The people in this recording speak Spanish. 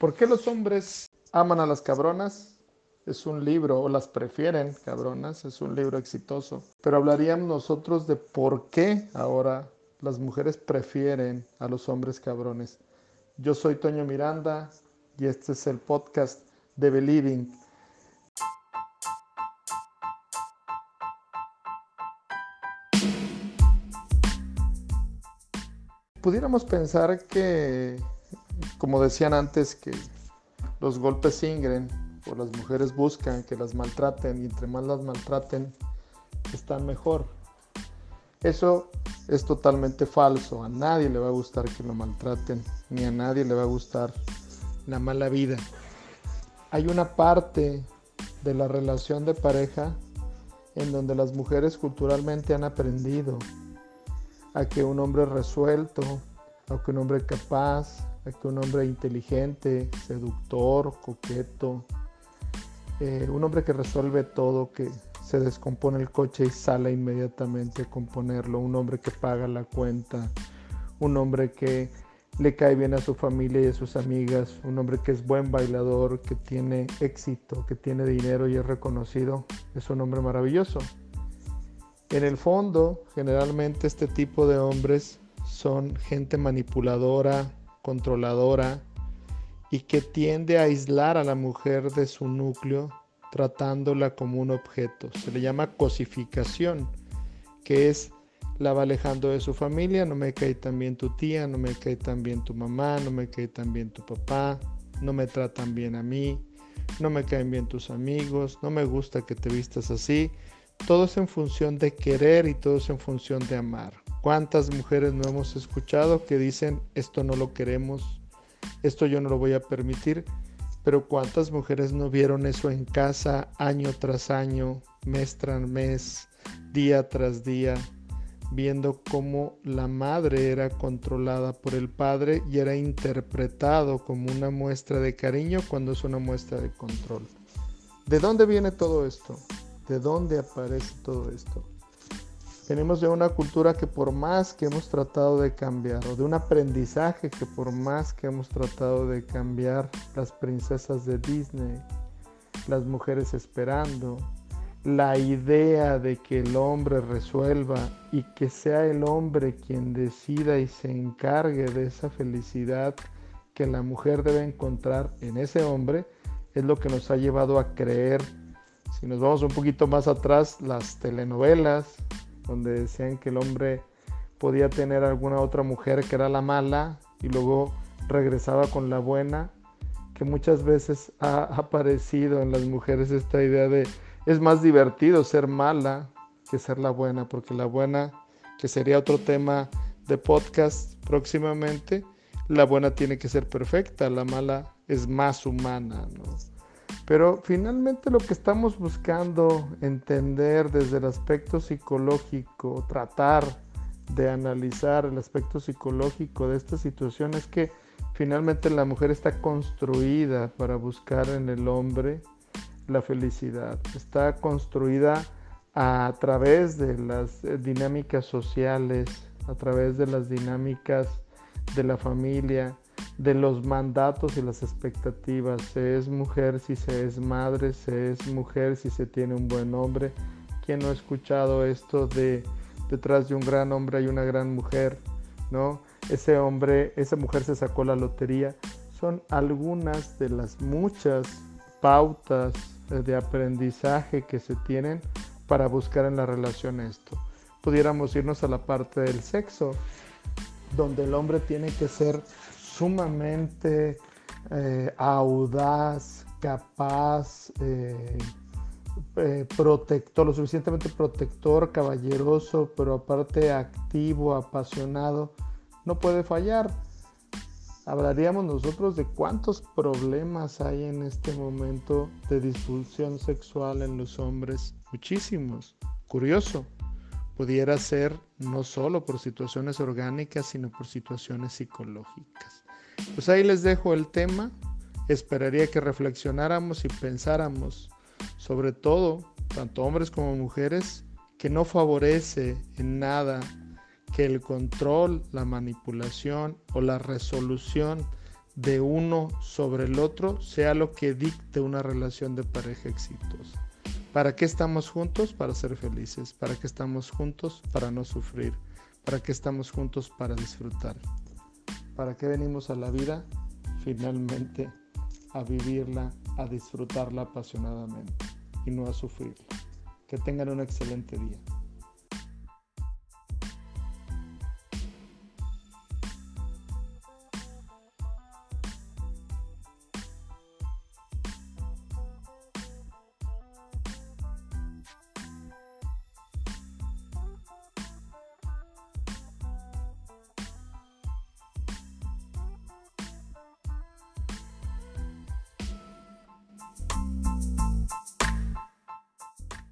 ¿Por qué los hombres aman a las cabronas? Es un libro, o las prefieren cabronas, es un libro exitoso. Pero hablaríamos nosotros de por qué ahora las mujeres prefieren a los hombres cabrones. Yo soy Toño Miranda y este es el podcast de Believing. Pudiéramos pensar que como decían antes, que los golpes ingren o las mujeres buscan que las maltraten y entre más las maltraten, están mejor. Eso es totalmente falso. A nadie le va a gustar que lo maltraten, ni a nadie le va a gustar la mala vida. Hay una parte de la relación de pareja en donde las mujeres culturalmente han aprendido a que un hombre resuelto, a que un hombre capaz, que un hombre inteligente, seductor, coqueto, eh, un hombre que resuelve todo, que se descompone el coche y sale inmediatamente a componerlo, un hombre que paga la cuenta, un hombre que le cae bien a su familia y a sus amigas, un hombre que es buen bailador, que tiene éxito, que tiene dinero y es reconocido, es un hombre maravilloso. En el fondo, generalmente este tipo de hombres son gente manipuladora, controladora y que tiende a aislar a la mujer de su núcleo tratándola como un objeto. Se le llama cosificación, que es la va alejando de su familia, no me cae tan bien tu tía, no me cae tan bien tu mamá, no me cae tan bien tu papá, no me tratan bien a mí, no me caen bien tus amigos, no me gusta que te vistas así. Todo es en función de querer y todo es en función de amar. ¿Cuántas mujeres no hemos escuchado que dicen esto no lo queremos, esto yo no lo voy a permitir? Pero ¿cuántas mujeres no vieron eso en casa año tras año, mes tras mes, día tras día, viendo cómo la madre era controlada por el padre y era interpretado como una muestra de cariño cuando es una muestra de control? ¿De dónde viene todo esto? ¿De dónde aparece todo esto? Venimos de una cultura que por más que hemos tratado de cambiar, o de un aprendizaje que por más que hemos tratado de cambiar, las princesas de Disney, las mujeres esperando, la idea de que el hombre resuelva y que sea el hombre quien decida y se encargue de esa felicidad que la mujer debe encontrar en ese hombre, es lo que nos ha llevado a creer, si nos vamos un poquito más atrás, las telenovelas, donde decían que el hombre podía tener alguna otra mujer que era la mala y luego regresaba con la buena, que muchas veces ha aparecido en las mujeres esta idea de es más divertido ser mala que ser la buena, porque la buena, que sería otro tema de podcast próximamente, la buena tiene que ser perfecta, la mala es más humana, ¿no? Pero finalmente lo que estamos buscando entender desde el aspecto psicológico, tratar de analizar el aspecto psicológico de esta situación es que finalmente la mujer está construida para buscar en el hombre la felicidad. Está construida a través de las dinámicas sociales, a través de las dinámicas de la familia, de los mandatos y las expectativas. Se es mujer si se es madre, se es mujer si se tiene un buen hombre. ¿Quién no ha escuchado esto de detrás de un gran hombre hay una gran mujer? ¿No? Ese hombre, esa mujer se sacó la lotería. Son algunas de las muchas pautas de aprendizaje que se tienen para buscar en la relación esto. Pudiéramos irnos a la parte del sexo, donde el hombre tiene que ser sumamente eh, audaz, capaz, eh, eh, protector, lo suficientemente protector, caballeroso, pero aparte activo, apasionado, no puede fallar. Hablaríamos nosotros de cuántos problemas hay en este momento de disfunción sexual en los hombres. Muchísimos. Curioso pudiera ser no solo por situaciones orgánicas, sino por situaciones psicológicas. Pues ahí les dejo el tema. Esperaría que reflexionáramos y pensáramos, sobre todo, tanto hombres como mujeres, que no favorece en nada que el control, la manipulación o la resolución de uno sobre el otro sea lo que dicte una relación de pareja exitosa. ¿Para qué estamos juntos? Para ser felices. ¿Para qué estamos juntos? Para no sufrir. ¿Para qué estamos juntos? Para disfrutar. ¿Para qué venimos a la vida? Finalmente a vivirla, a disfrutarla apasionadamente y no a sufrirla. Que tengan un excelente día.